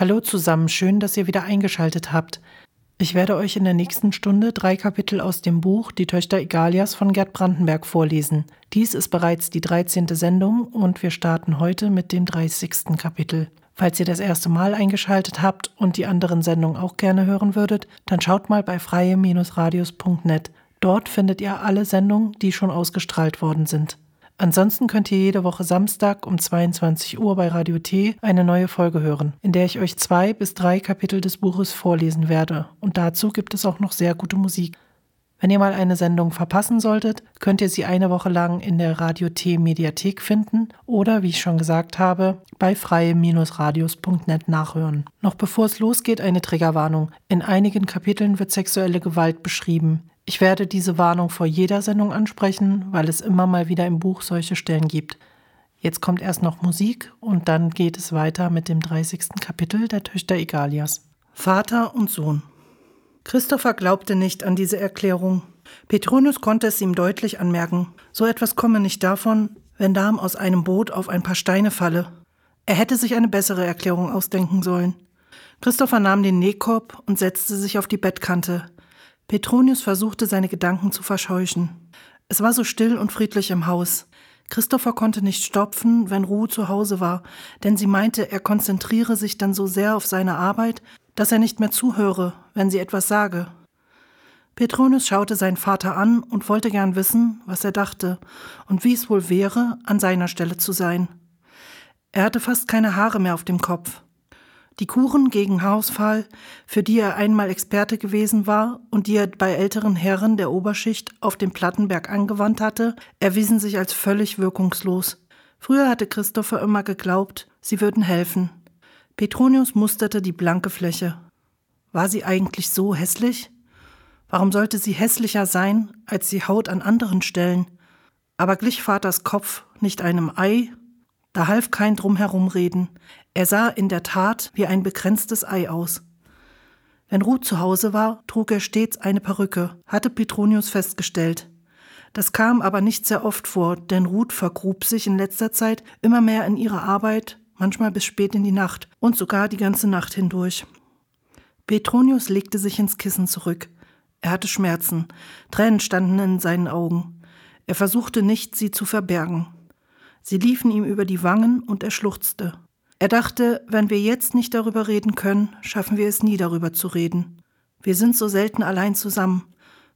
Hallo zusammen, schön, dass ihr wieder eingeschaltet habt. Ich werde euch in der nächsten Stunde drei Kapitel aus dem Buch Die Töchter Egalias von Gerd Brandenberg vorlesen. Dies ist bereits die 13. Sendung und wir starten heute mit dem 30. Kapitel. Falls ihr das erste Mal eingeschaltet habt und die anderen Sendungen auch gerne hören würdet, dann schaut mal bei freie-radios.net. Dort findet ihr alle Sendungen, die schon ausgestrahlt worden sind. Ansonsten könnt ihr jede Woche Samstag um 22 Uhr bei Radio T eine neue Folge hören, in der ich euch zwei bis drei Kapitel des Buches vorlesen werde. Und dazu gibt es auch noch sehr gute Musik. Wenn ihr mal eine Sendung verpassen solltet, könnt ihr sie eine Woche lang in der Radio T Mediathek finden oder, wie ich schon gesagt habe, bei freie-radios.net nachhören. Noch bevor es losgeht, eine Triggerwarnung. In einigen Kapiteln wird sexuelle Gewalt beschrieben. Ich werde diese Warnung vor jeder Sendung ansprechen, weil es immer mal wieder im Buch solche Stellen gibt. Jetzt kommt erst noch Musik und dann geht es weiter mit dem 30. Kapitel der Töchter Egalias. Vater und Sohn. Christopher glaubte nicht an diese Erklärung. Petronius konnte es ihm deutlich anmerken. So etwas komme nicht davon, wenn Darm aus einem Boot auf ein paar Steine falle. Er hätte sich eine bessere Erklärung ausdenken sollen. Christopher nahm den Nähkorb und setzte sich auf die Bettkante. Petronius versuchte seine Gedanken zu verscheuchen. Es war so still und friedlich im Haus. Christopher konnte nicht stopfen, wenn Ruhe zu Hause war, denn sie meinte, er konzentriere sich dann so sehr auf seine Arbeit, dass er nicht mehr zuhöre, wenn sie etwas sage. Petronius schaute seinen Vater an und wollte gern wissen, was er dachte und wie es wohl wäre, an seiner Stelle zu sein. Er hatte fast keine Haare mehr auf dem Kopf. Die Kuren gegen Haarausfall, für die er einmal Experte gewesen war und die er bei älteren Herren der Oberschicht auf dem Plattenberg angewandt hatte, erwiesen sich als völlig wirkungslos. Früher hatte Christopher immer geglaubt, sie würden helfen. Petronius musterte die blanke Fläche. War sie eigentlich so hässlich? Warum sollte sie hässlicher sein als die Haut an anderen Stellen? Aber glich Vaters Kopf nicht einem Ei? Da half kein Drumherumreden. Er sah in der Tat wie ein begrenztes Ei aus. Wenn Ruth zu Hause war, trug er stets eine Perücke, hatte Petronius festgestellt. Das kam aber nicht sehr oft vor, denn Ruth vergrub sich in letzter Zeit immer mehr in ihre Arbeit, manchmal bis spät in die Nacht und sogar die ganze Nacht hindurch. Petronius legte sich ins Kissen zurück. Er hatte Schmerzen, Tränen standen in seinen Augen. Er versuchte nicht, sie zu verbergen. Sie liefen ihm über die Wangen und er schluchzte. Er dachte, wenn wir jetzt nicht darüber reden können, schaffen wir es nie darüber zu reden. Wir sind so selten allein zusammen.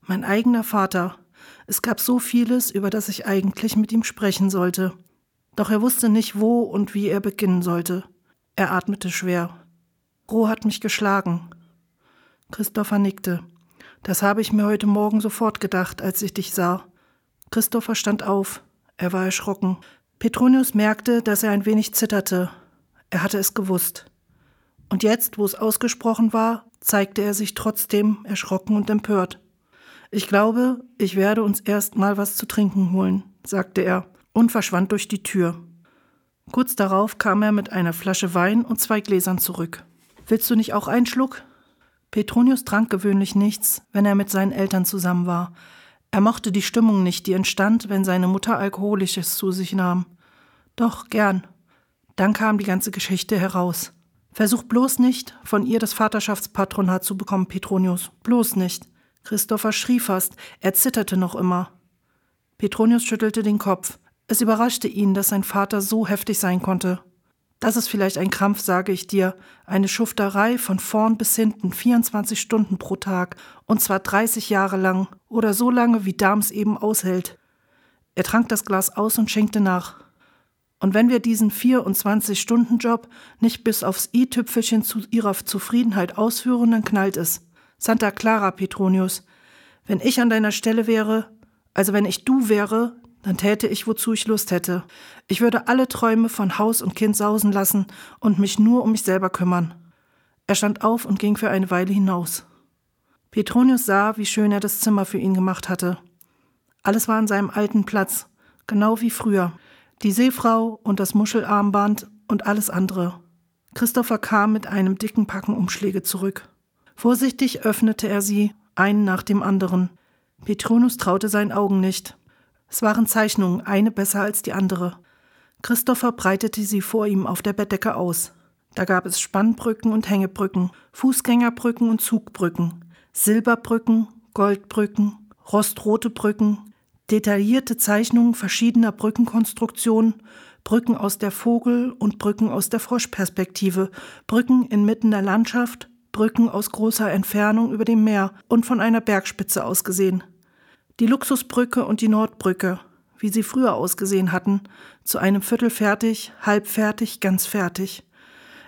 Mein eigener Vater. Es gab so vieles, über das ich eigentlich mit ihm sprechen sollte. Doch er wusste nicht, wo und wie er beginnen sollte. Er atmete schwer. Roh hat mich geschlagen. Christopher nickte. Das habe ich mir heute Morgen sofort gedacht, als ich dich sah. Christopher stand auf. Er war erschrocken. Petronius merkte, dass er ein wenig zitterte, er hatte es gewusst. Und jetzt, wo es ausgesprochen war, zeigte er sich trotzdem erschrocken und empört. Ich glaube, ich werde uns erst mal was zu trinken holen, sagte er und verschwand durch die Tür. Kurz darauf kam er mit einer Flasche Wein und zwei Gläsern zurück. Willst du nicht auch einen Schluck? Petronius trank gewöhnlich nichts, wenn er mit seinen Eltern zusammen war. Er mochte die Stimmung nicht, die entstand, wenn seine Mutter Alkoholisches zu sich nahm. Doch gern. Dann kam die ganze Geschichte heraus. Versuch bloß nicht, von ihr das Vaterschaftspatronat zu bekommen, Petronius. Bloß nicht. Christopher schrie fast, er zitterte noch immer. Petronius schüttelte den Kopf. Es überraschte ihn, dass sein Vater so heftig sein konnte. Das ist vielleicht ein Krampf, sage ich dir, eine Schufterei von vorn bis hinten, 24 Stunden pro Tag, und zwar 30 Jahre lang, oder so lange, wie Dams eben aushält. Er trank das Glas aus und schenkte nach. Und wenn wir diesen 24-Stunden-Job nicht bis aufs i-Tüpfelchen zu ihrer Zufriedenheit ausführen, dann knallt es. Santa Clara, Petronius. Wenn ich an deiner Stelle wäre, also wenn ich du wäre, dann täte ich, wozu ich Lust hätte. Ich würde alle Träume von Haus und Kind sausen lassen und mich nur um mich selber kümmern. Er stand auf und ging für eine Weile hinaus. Petronius sah, wie schön er das Zimmer für ihn gemacht hatte. Alles war an seinem alten Platz, genau wie früher die Seefrau und das Muschelarmband und alles andere. Christopher kam mit einem dicken Packen Umschläge zurück. Vorsichtig öffnete er sie, einen nach dem anderen. Petronius traute seinen Augen nicht. Es waren Zeichnungen, eine besser als die andere. Christopher breitete sie vor ihm auf der Bettdecke aus. Da gab es Spannbrücken und Hängebrücken, Fußgängerbrücken und Zugbrücken, Silberbrücken, Goldbrücken, rostrote Brücken, detaillierte Zeichnungen verschiedener Brückenkonstruktionen, Brücken aus der Vogel- und Brücken aus der Froschperspektive, Brücken inmitten der Landschaft, Brücken aus großer Entfernung über dem Meer und von einer Bergspitze aus gesehen. Die Luxusbrücke und die Nordbrücke, wie sie früher ausgesehen hatten, zu einem Viertel fertig, halb fertig, ganz fertig.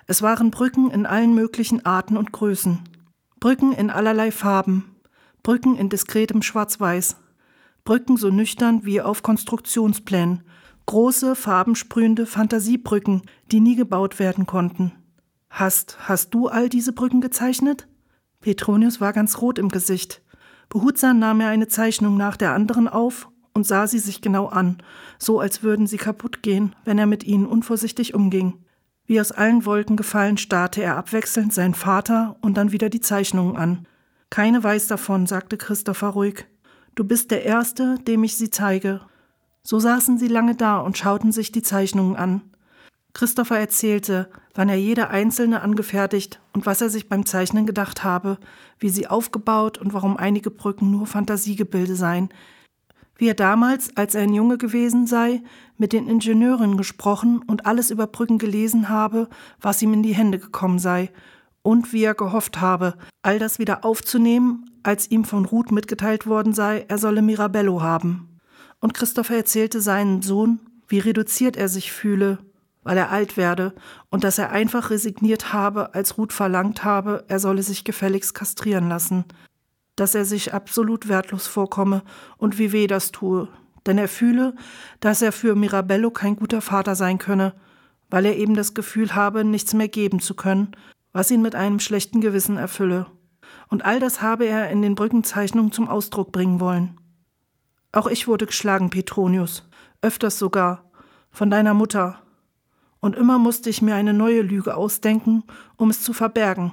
Es waren Brücken in allen möglichen Arten und Größen. Brücken in allerlei Farben, Brücken in diskretem Schwarz-Weiß, Brücken so nüchtern wie auf Konstruktionsplänen, große, farbensprühende Fantasiebrücken, die nie gebaut werden konnten. Hast, hast du all diese Brücken gezeichnet? Petronius war ganz rot im Gesicht. Behutsam nahm er eine Zeichnung nach der anderen auf und sah sie sich genau an, so als würden sie kaputt gehen, wenn er mit ihnen unvorsichtig umging. Wie aus allen Wolken gefallen starrte er abwechselnd seinen Vater und dann wieder die Zeichnungen an. Keine weiß davon, sagte Christopher ruhig. Du bist der Erste, dem ich sie zeige. So saßen sie lange da und schauten sich die Zeichnungen an. Christopher erzählte, wann er jede einzelne angefertigt und was er sich beim Zeichnen gedacht habe, wie sie aufgebaut und warum einige Brücken nur Fantasiegebilde seien, wie er damals, als er ein Junge gewesen sei, mit den Ingenieuren gesprochen und alles über Brücken gelesen habe, was ihm in die Hände gekommen sei, und wie er gehofft habe, all das wieder aufzunehmen, als ihm von Ruth mitgeteilt worden sei, er solle Mirabello haben. Und Christopher erzählte seinen Sohn, wie reduziert er sich fühle, weil er alt werde, und dass er einfach resigniert habe, als Ruth verlangt habe, er solle sich gefälligst kastrieren lassen, dass er sich absolut wertlos vorkomme und wie weh das tue, denn er fühle, dass er für Mirabello kein guter Vater sein könne, weil er eben das Gefühl habe, nichts mehr geben zu können, was ihn mit einem schlechten Gewissen erfülle. Und all das habe er in den Brückenzeichnungen zum Ausdruck bringen wollen. Auch ich wurde geschlagen, Petronius, öfters sogar, von deiner Mutter. Und immer musste ich mir eine neue Lüge ausdenken, um es zu verbergen,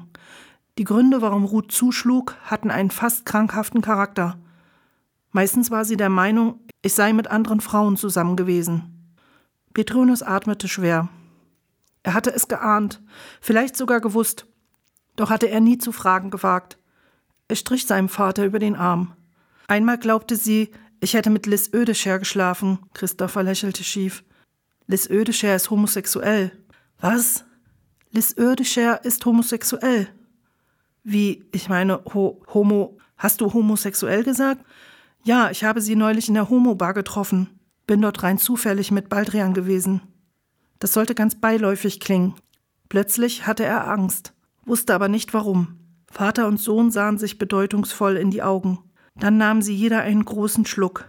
die Gründe, warum Ruth zuschlug, hatten einen fast krankhaften Charakter. Meistens war sie der Meinung, ich sei mit anderen Frauen zusammen gewesen. Petronius atmete schwer. Er hatte es geahnt, vielleicht sogar gewusst, doch hatte er nie zu fragen gewagt. Er strich seinem Vater über den Arm. Einmal glaubte sie, ich hätte mit Liz Ödescher geschlafen. Christopher lächelte schief. Liz Ödescher ist homosexuell. Was? Liz Ödescher ist homosexuell. Wie, ich meine, ho homo. Hast du homosexuell gesagt? Ja, ich habe sie neulich in der Homo-Bar getroffen. Bin dort rein zufällig mit Baldrian gewesen. Das sollte ganz beiläufig klingen. Plötzlich hatte er Angst, wusste aber nicht warum. Vater und Sohn sahen sich bedeutungsvoll in die Augen. Dann nahmen sie jeder einen großen Schluck.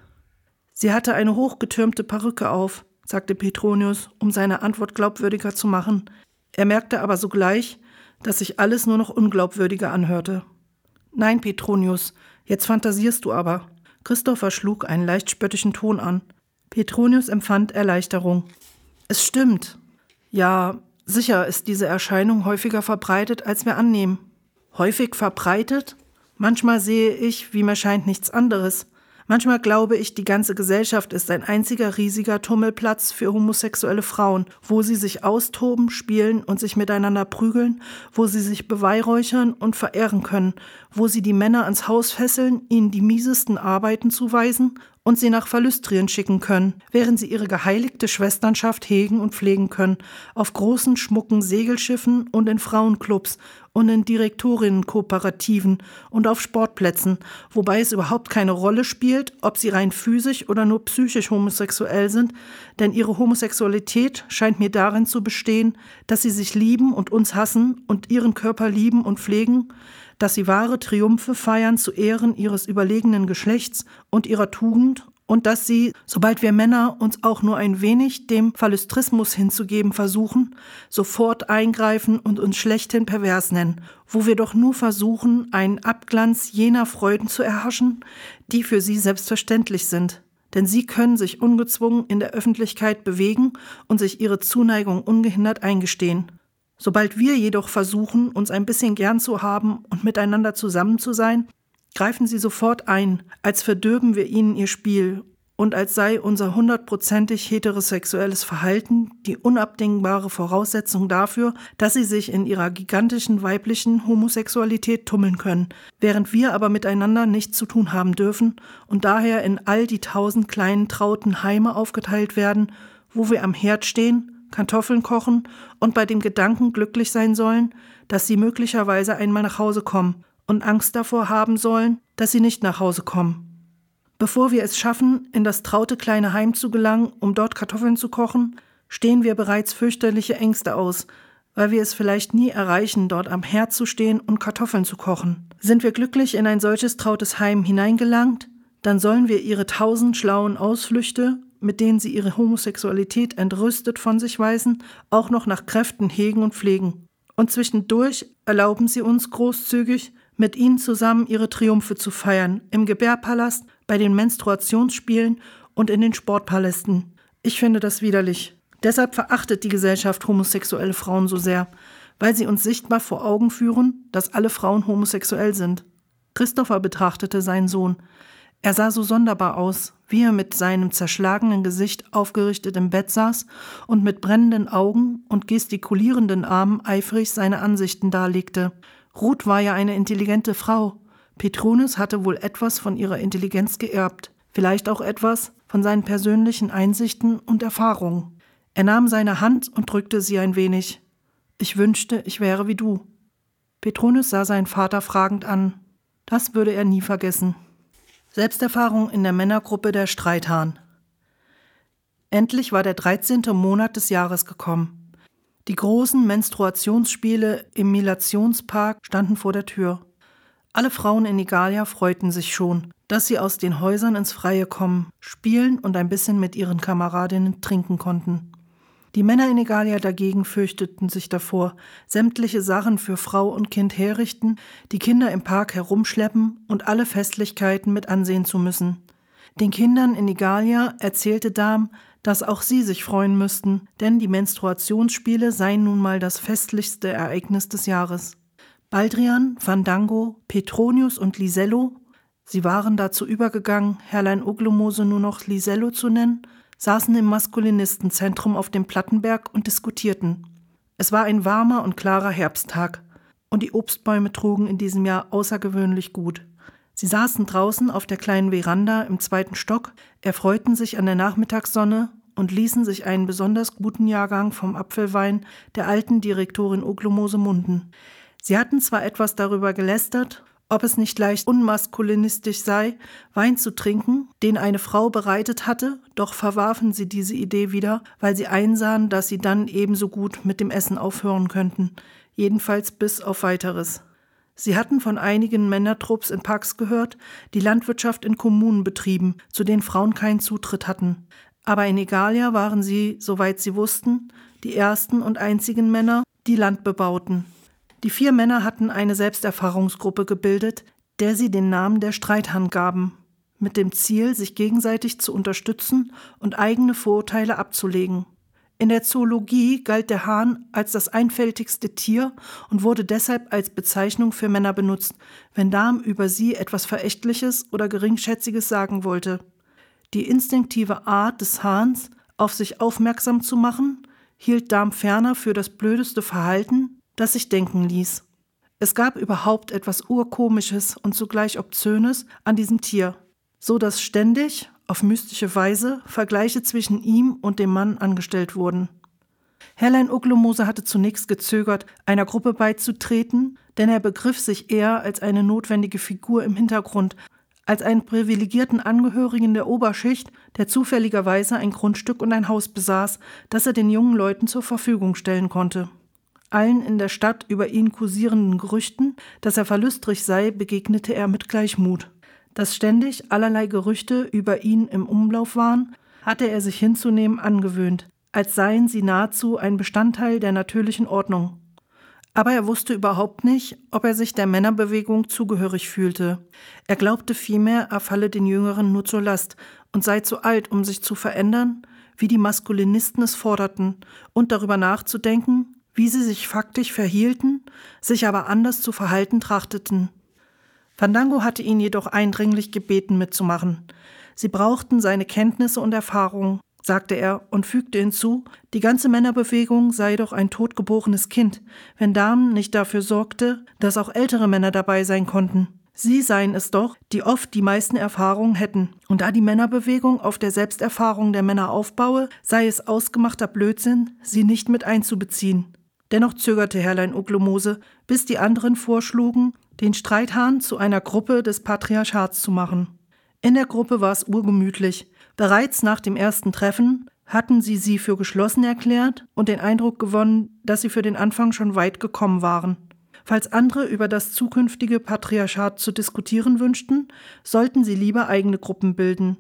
Sie hatte eine hochgetürmte Perücke auf, sagte Petronius, um seine Antwort glaubwürdiger zu machen. Er merkte aber sogleich, dass sich alles nur noch unglaubwürdiger anhörte. Nein, Petronius, jetzt fantasierst du aber. Christopher schlug einen leicht spöttischen Ton an. Petronius empfand Erleichterung. Es stimmt. Ja, sicher ist diese Erscheinung häufiger verbreitet, als wir annehmen. Häufig verbreitet? Manchmal sehe ich, wie mir scheint, nichts anderes. Manchmal glaube ich, die ganze Gesellschaft ist ein einziger riesiger Tummelplatz für homosexuelle Frauen, wo sie sich austoben, spielen und sich miteinander prügeln, wo sie sich beweihräuchern und verehren können, wo sie die Männer ans Haus fesseln, ihnen die miesesten Arbeiten zuweisen und sie nach Verlüstrien schicken können, während sie ihre geheiligte Schwesternschaft hegen und pflegen können, auf großen, schmucken Segelschiffen und in Frauenclubs und in Direktorienkooperativen und auf Sportplätzen, wobei es überhaupt keine Rolle spielt, ob sie rein physisch oder nur psychisch homosexuell sind, denn ihre Homosexualität scheint mir darin zu bestehen, dass sie sich lieben und uns hassen und ihren Körper lieben und pflegen, dass sie wahre Triumphe feiern zu Ehren ihres überlegenen Geschlechts und ihrer Tugend und dass sie, sobald wir Männer uns auch nur ein wenig dem Phallustrismus hinzugeben versuchen, sofort eingreifen und uns schlechthin pervers nennen, wo wir doch nur versuchen, einen Abglanz jener Freuden zu erhaschen, die für sie selbstverständlich sind. Denn sie können sich ungezwungen in der Öffentlichkeit bewegen und sich ihre Zuneigung ungehindert eingestehen. Sobald wir jedoch versuchen, uns ein bisschen gern zu haben und miteinander zusammen zu sein, greifen sie sofort ein, als verdürben wir ihnen ihr Spiel und als sei unser hundertprozentig heterosexuelles Verhalten die unabdingbare Voraussetzung dafür, dass sie sich in ihrer gigantischen weiblichen Homosexualität tummeln können, während wir aber miteinander nichts zu tun haben dürfen und daher in all die tausend kleinen trauten Heime aufgeteilt werden, wo wir am Herd stehen, Kartoffeln kochen und bei dem Gedanken glücklich sein sollen, dass sie möglicherweise einmal nach Hause kommen und Angst davor haben sollen, dass sie nicht nach Hause kommen. Bevor wir es schaffen, in das traute kleine Heim zu gelangen, um dort Kartoffeln zu kochen, stehen wir bereits fürchterliche Ängste aus, weil wir es vielleicht nie erreichen, dort am Herd zu stehen und Kartoffeln zu kochen. Sind wir glücklich in ein solches trautes Heim hineingelangt, dann sollen wir ihre tausend schlauen Ausflüchte, mit denen sie ihre Homosexualität entrüstet von sich weisen, auch noch nach Kräften hegen und pflegen. Und zwischendurch erlauben sie uns großzügig, mit ihnen zusammen ihre Triumphe zu feiern, im Gebärpalast, bei den Menstruationsspielen und in den Sportpalästen. Ich finde das widerlich. Deshalb verachtet die Gesellschaft homosexuelle Frauen so sehr, weil sie uns sichtbar vor Augen führen, dass alle Frauen homosexuell sind. Christopher betrachtete seinen Sohn. Er sah so sonderbar aus, wie er mit seinem zerschlagenen Gesicht aufgerichtet im Bett saß und mit brennenden Augen und gestikulierenden Armen eifrig seine Ansichten darlegte. Ruth war ja eine intelligente Frau, Petronius hatte wohl etwas von ihrer Intelligenz geerbt, vielleicht auch etwas von seinen persönlichen Einsichten und Erfahrungen. Er nahm seine Hand und drückte sie ein wenig. Ich wünschte, ich wäre wie du. Petronius sah seinen Vater fragend an. Das würde er nie vergessen. Selbsterfahrung in der Männergruppe der Streithahn. Endlich war der 13. Monat des Jahres gekommen. Die großen Menstruationsspiele im Milationspark standen vor der Tür. Alle Frauen in Igalia freuten sich schon, dass sie aus den Häusern ins Freie kommen, spielen und ein bisschen mit ihren Kameradinnen trinken konnten. Die Männer in Igalia dagegen fürchteten sich davor, sämtliche Sachen für Frau und Kind herrichten, die Kinder im Park herumschleppen und alle Festlichkeiten mit ansehen zu müssen. Den Kindern in Igalia erzählte Dam, dass auch sie sich freuen müssten, denn die Menstruationsspiele seien nun mal das festlichste Ereignis des Jahres. Baldrian, Fandango, Petronius und Lisello, sie waren dazu übergegangen, Herrlein Oglomose nur noch Lisello zu nennen, saßen im Maskulinistenzentrum auf dem Plattenberg und diskutierten. Es war ein warmer und klarer Herbsttag, und die Obstbäume trugen in diesem Jahr außergewöhnlich gut. Sie saßen draußen auf der kleinen Veranda im zweiten Stock, erfreuten sich an der Nachmittagssonne und ließen sich einen besonders guten Jahrgang vom Apfelwein der alten Direktorin Oglomose munden. Sie hatten zwar etwas darüber gelästert, ob es nicht leicht unmaskulinistisch sei, Wein zu trinken, den eine Frau bereitet hatte, doch verwarfen sie diese Idee wieder, weil sie einsahen, dass sie dann ebenso gut mit dem Essen aufhören könnten, jedenfalls bis auf weiteres. Sie hatten von einigen Männertrupps in Parks gehört, die Landwirtschaft in Kommunen betrieben, zu denen Frauen keinen Zutritt hatten. Aber in Egalia waren sie, soweit sie wussten, die ersten und einzigen Männer, die Land bebauten. Die vier Männer hatten eine Selbsterfahrungsgruppe gebildet, der sie den Namen der Streithahn gaben, mit dem Ziel, sich gegenseitig zu unterstützen und eigene Vorurteile abzulegen. In der Zoologie galt der Hahn als das einfältigste Tier und wurde deshalb als Bezeichnung für Männer benutzt, wenn Darm über sie etwas Verächtliches oder Geringschätziges sagen wollte. Die instinktive Art des Hahns, auf sich aufmerksam zu machen, hielt Darm ferner für das blödeste Verhalten, das sich denken ließ. Es gab überhaupt etwas Urkomisches und zugleich Obszönes an diesem Tier, so dass ständig, auf mystische Weise, Vergleiche zwischen ihm und dem Mann angestellt wurden. Herrlein Uglomose hatte zunächst gezögert, einer Gruppe beizutreten, denn er begriff sich eher als eine notwendige Figur im Hintergrund, als einen privilegierten Angehörigen der Oberschicht, der zufälligerweise ein Grundstück und ein Haus besaß, das er den jungen Leuten zur Verfügung stellen konnte. Allen in der Stadt über ihn kursierenden Gerüchten, dass er verlustrig sei, begegnete er mit Gleichmut. Dass ständig allerlei Gerüchte über ihn im Umlauf waren, hatte er sich hinzunehmen angewöhnt, als seien sie nahezu ein Bestandteil der natürlichen Ordnung. Aber er wusste überhaupt nicht, ob er sich der Männerbewegung zugehörig fühlte. Er glaubte vielmehr, er falle den Jüngeren nur zur Last und sei zu alt, um sich zu verändern, wie die Maskulinisten es forderten, und darüber nachzudenken, wie sie sich faktisch verhielten, sich aber anders zu verhalten trachteten. Fandango hatte ihn jedoch eindringlich gebeten mitzumachen. Sie brauchten seine Kenntnisse und Erfahrungen, sagte er und fügte hinzu, die ganze Männerbewegung sei doch ein totgeborenes Kind, wenn Damen nicht dafür sorgte, dass auch ältere Männer dabei sein konnten. Sie seien es doch, die oft die meisten Erfahrungen hätten. Und da die Männerbewegung auf der Selbsterfahrung der Männer aufbaue, sei es ausgemachter Blödsinn, sie nicht mit einzubeziehen. Dennoch zögerte Herrlein Uglomose, bis die anderen vorschlugen, den Streithahn zu einer Gruppe des Patriarchats zu machen. In der Gruppe war es urgemütlich. Bereits nach dem ersten Treffen hatten sie sie für geschlossen erklärt und den Eindruck gewonnen, dass sie für den Anfang schon weit gekommen waren. Falls andere über das zukünftige Patriarchat zu diskutieren wünschten, sollten sie lieber eigene Gruppen bilden.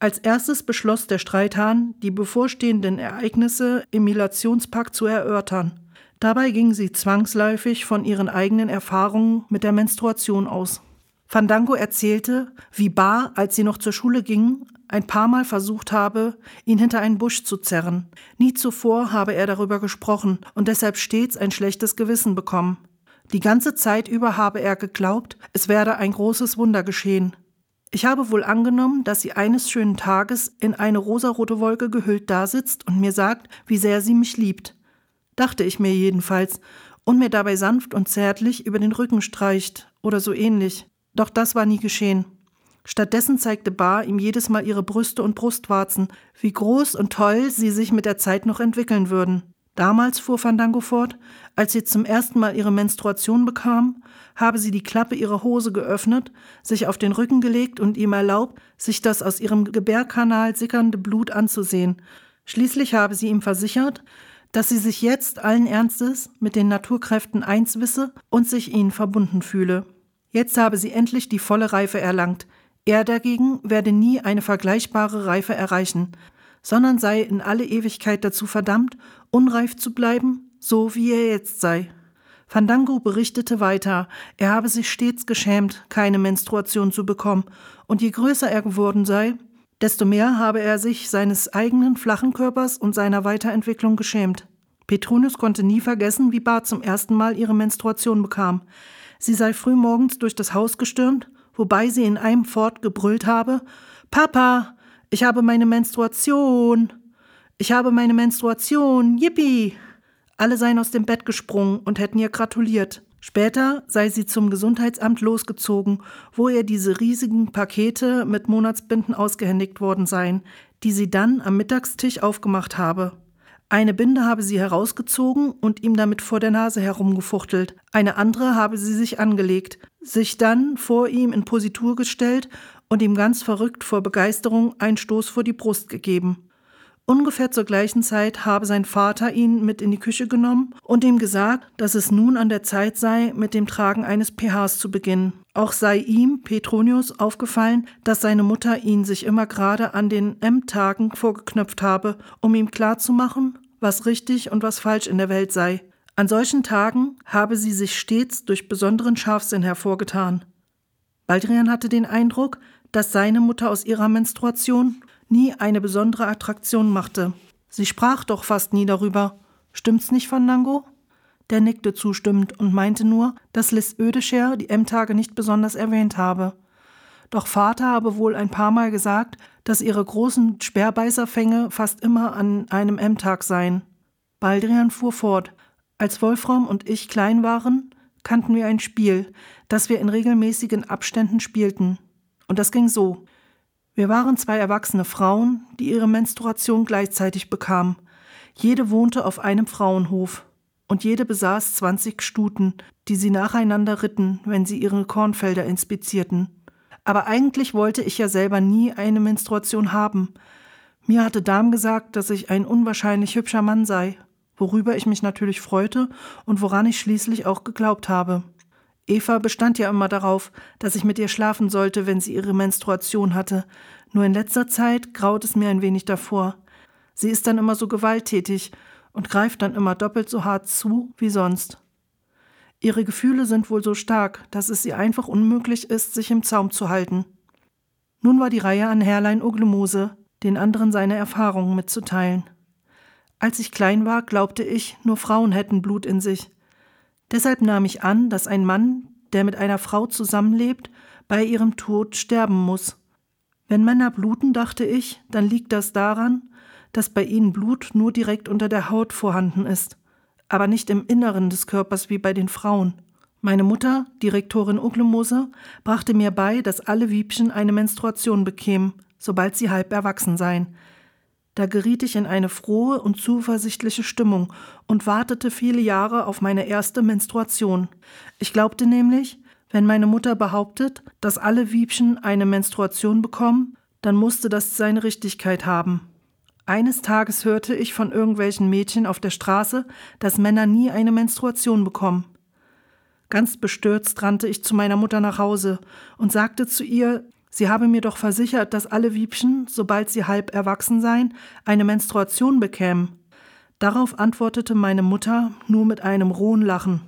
Als erstes beschloss der Streithahn, die bevorstehenden Ereignisse im Milationspakt zu erörtern. Dabei gingen sie zwangsläufig von ihren eigenen Erfahrungen mit der Menstruation aus. Fandango erzählte, wie Bar, als sie noch zur Schule gingen, ein paar Mal versucht habe, ihn hinter einen Busch zu zerren. Nie zuvor habe er darüber gesprochen und deshalb stets ein schlechtes Gewissen bekommen. Die ganze Zeit über habe er geglaubt, es werde ein großes Wunder geschehen. Ich habe wohl angenommen, dass sie eines schönen Tages in eine rosarote Wolke gehüllt dasitzt und mir sagt, wie sehr sie mich liebt. Dachte ich mir jedenfalls, und mir dabei sanft und zärtlich über den Rücken streicht oder so ähnlich. Doch das war nie geschehen. Stattdessen zeigte Bar ihm jedes Mal ihre Brüste und Brustwarzen, wie groß und toll sie sich mit der Zeit noch entwickeln würden. Damals, fuhr Fandango fort, als sie zum ersten Mal ihre Menstruation bekam, habe sie die Klappe ihrer Hose geöffnet, sich auf den Rücken gelegt und ihm erlaubt, sich das aus ihrem Gebärkanal sickernde Blut anzusehen. Schließlich habe sie ihm versichert, dass sie sich jetzt allen Ernstes mit den Naturkräften eins wisse und sich ihnen verbunden fühle. Jetzt habe sie endlich die volle Reife erlangt. Er dagegen werde nie eine vergleichbare Reife erreichen, sondern sei in alle Ewigkeit dazu verdammt, unreif zu bleiben, so wie er jetzt sei. Fandango berichtete weiter, er habe sich stets geschämt, keine Menstruation zu bekommen, und je größer er geworden sei, desto mehr habe er sich seines eigenen flachen Körpers und seiner Weiterentwicklung geschämt. Petronius konnte nie vergessen, wie Bart zum ersten Mal ihre Menstruation bekam. Sie sei frühmorgens durch das Haus gestürmt, wobei sie in einem Fort gebrüllt habe: Papa, ich habe meine Menstruation. Ich habe meine Menstruation. Yippie. Alle seien aus dem Bett gesprungen und hätten ihr gratuliert. Später sei sie zum Gesundheitsamt losgezogen, wo ihr diese riesigen Pakete mit Monatsbinden ausgehändigt worden seien, die sie dann am Mittagstisch aufgemacht habe. Eine Binde habe sie herausgezogen und ihm damit vor der Nase herumgefuchtelt, eine andere habe sie sich angelegt, sich dann vor ihm in Positur gestellt und ihm ganz verrückt vor Begeisterung einen Stoß vor die Brust gegeben. Ungefähr zur gleichen Zeit habe sein Vater ihn mit in die Küche genommen und ihm gesagt, dass es nun an der Zeit sei, mit dem Tragen eines PHs zu beginnen. Auch sei ihm, Petronius, aufgefallen, dass seine Mutter ihn sich immer gerade an den M-Tagen vorgeknöpft habe, um ihm klarzumachen, was richtig und was falsch in der Welt sei. An solchen Tagen habe sie sich stets durch besonderen Scharfsinn hervorgetan. Baldrian hatte den Eindruck, dass seine Mutter aus ihrer Menstruation nie eine besondere Attraktion machte. Sie sprach doch fast nie darüber. Stimmt's nicht, Fandango? Der nickte zustimmend und meinte nur, dass Liz Ödescher die M-Tage nicht besonders erwähnt habe. Doch Vater habe wohl ein paar Mal gesagt, dass ihre großen Sperrbeißerfänge fast immer an einem M-Tag seien. Baldrian fuhr fort. Als Wolfram und ich klein waren, kannten wir ein Spiel, das wir in regelmäßigen Abständen spielten. Und das ging so. Wir waren zwei erwachsene Frauen, die ihre Menstruation gleichzeitig bekamen. Jede wohnte auf einem Frauenhof. Und jede besaß 20 Stuten, die sie nacheinander ritten, wenn sie ihre Kornfelder inspizierten. Aber eigentlich wollte ich ja selber nie eine Menstruation haben. Mir hatte Darm gesagt, dass ich ein unwahrscheinlich hübscher Mann sei, worüber ich mich natürlich freute und woran ich schließlich auch geglaubt habe. Eva bestand ja immer darauf, dass ich mit ihr schlafen sollte, wenn sie ihre Menstruation hatte. Nur in letzter Zeit graut es mir ein wenig davor. Sie ist dann immer so gewalttätig und greift dann immer doppelt so hart zu wie sonst. Ihre Gefühle sind wohl so stark, dass es ihr einfach unmöglich ist, sich im Zaum zu halten. Nun war die Reihe an Herrlein Oglemose, den anderen seine Erfahrungen mitzuteilen. Als ich klein war, glaubte ich, nur Frauen hätten Blut in sich. Deshalb nahm ich an, dass ein Mann, der mit einer Frau zusammenlebt, bei ihrem Tod sterben muss. Wenn Männer bluten, dachte ich, dann liegt das daran, dass bei ihnen Blut nur direkt unter der Haut vorhanden ist, aber nicht im Inneren des Körpers wie bei den Frauen. Meine Mutter, Direktorin Uglemose, brachte mir bei, dass alle Wiebchen eine Menstruation bekämen, sobald sie halb erwachsen seien. Da geriet ich in eine frohe und zuversichtliche Stimmung und wartete viele Jahre auf meine erste Menstruation. Ich glaubte nämlich, wenn meine Mutter behauptet, dass alle Wiebchen eine Menstruation bekommen, dann musste das seine Richtigkeit haben. Eines Tages hörte ich von irgendwelchen Mädchen auf der Straße, dass Männer nie eine Menstruation bekommen. Ganz bestürzt rannte ich zu meiner Mutter nach Hause und sagte zu ihr, sie habe mir doch versichert, dass alle Wiebchen, sobald sie halb erwachsen seien, eine Menstruation bekämen. Darauf antwortete meine Mutter nur mit einem rohen Lachen.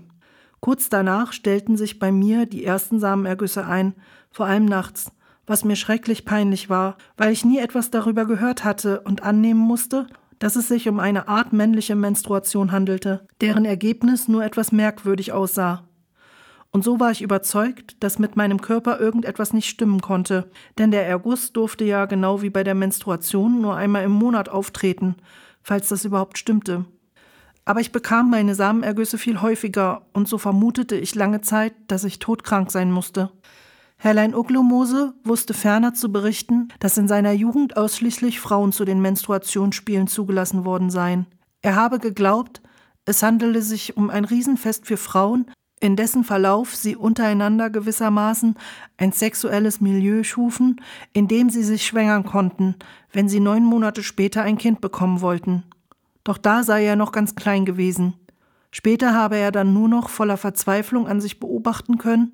Kurz danach stellten sich bei mir die ersten Samenergüsse ein, vor allem nachts was mir schrecklich peinlich war, weil ich nie etwas darüber gehört hatte und annehmen musste, dass es sich um eine Art männliche Menstruation handelte, deren Ergebnis nur etwas merkwürdig aussah. Und so war ich überzeugt, dass mit meinem Körper irgendetwas nicht stimmen konnte, denn der Erguss durfte ja genau wie bei der Menstruation nur einmal im Monat auftreten, falls das überhaupt stimmte. Aber ich bekam meine Samenergüsse viel häufiger, und so vermutete ich lange Zeit, dass ich todkrank sein musste. Herrlein Uglomose wusste ferner zu berichten, dass in seiner Jugend ausschließlich Frauen zu den Menstruationsspielen zugelassen worden seien. Er habe geglaubt, es handele sich um ein Riesenfest für Frauen, in dessen Verlauf sie untereinander gewissermaßen ein sexuelles Milieu schufen, in dem sie sich schwängern konnten, wenn sie neun Monate später ein Kind bekommen wollten. Doch da sei er noch ganz klein gewesen. Später habe er dann nur noch voller Verzweiflung an sich beobachten können,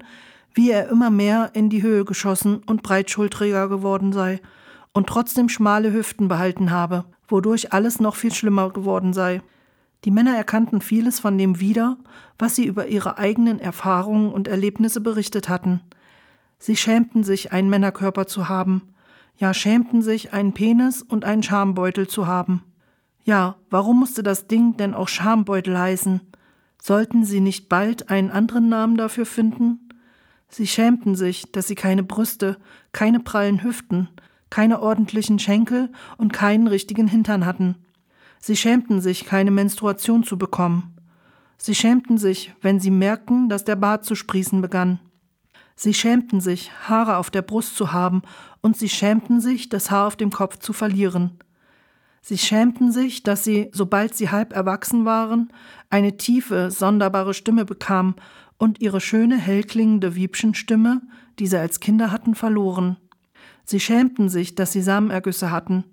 wie er immer mehr in die Höhe geschossen und breitschultriger geworden sei und trotzdem schmale Hüften behalten habe, wodurch alles noch viel schlimmer geworden sei. Die Männer erkannten vieles von dem wieder, was sie über ihre eigenen Erfahrungen und Erlebnisse berichtet hatten. Sie schämten sich, einen Männerkörper zu haben, ja schämten sich, einen Penis und einen Schambeutel zu haben. Ja, warum musste das Ding denn auch Schambeutel heißen? Sollten sie nicht bald einen anderen Namen dafür finden? Sie schämten sich, dass sie keine Brüste, keine prallen Hüften, keine ordentlichen Schenkel und keinen richtigen Hintern hatten. Sie schämten sich, keine Menstruation zu bekommen. Sie schämten sich, wenn sie merkten, dass der Bart zu sprießen begann. Sie schämten sich, Haare auf der Brust zu haben, und sie schämten sich, das Haar auf dem Kopf zu verlieren. Sie schämten sich, dass sie, sobald sie halb erwachsen waren, eine tiefe, sonderbare Stimme bekamen und ihre schöne, hellklingende Wiebchenstimme, die sie als Kinder hatten, verloren. Sie schämten sich, dass sie Samenergüsse hatten.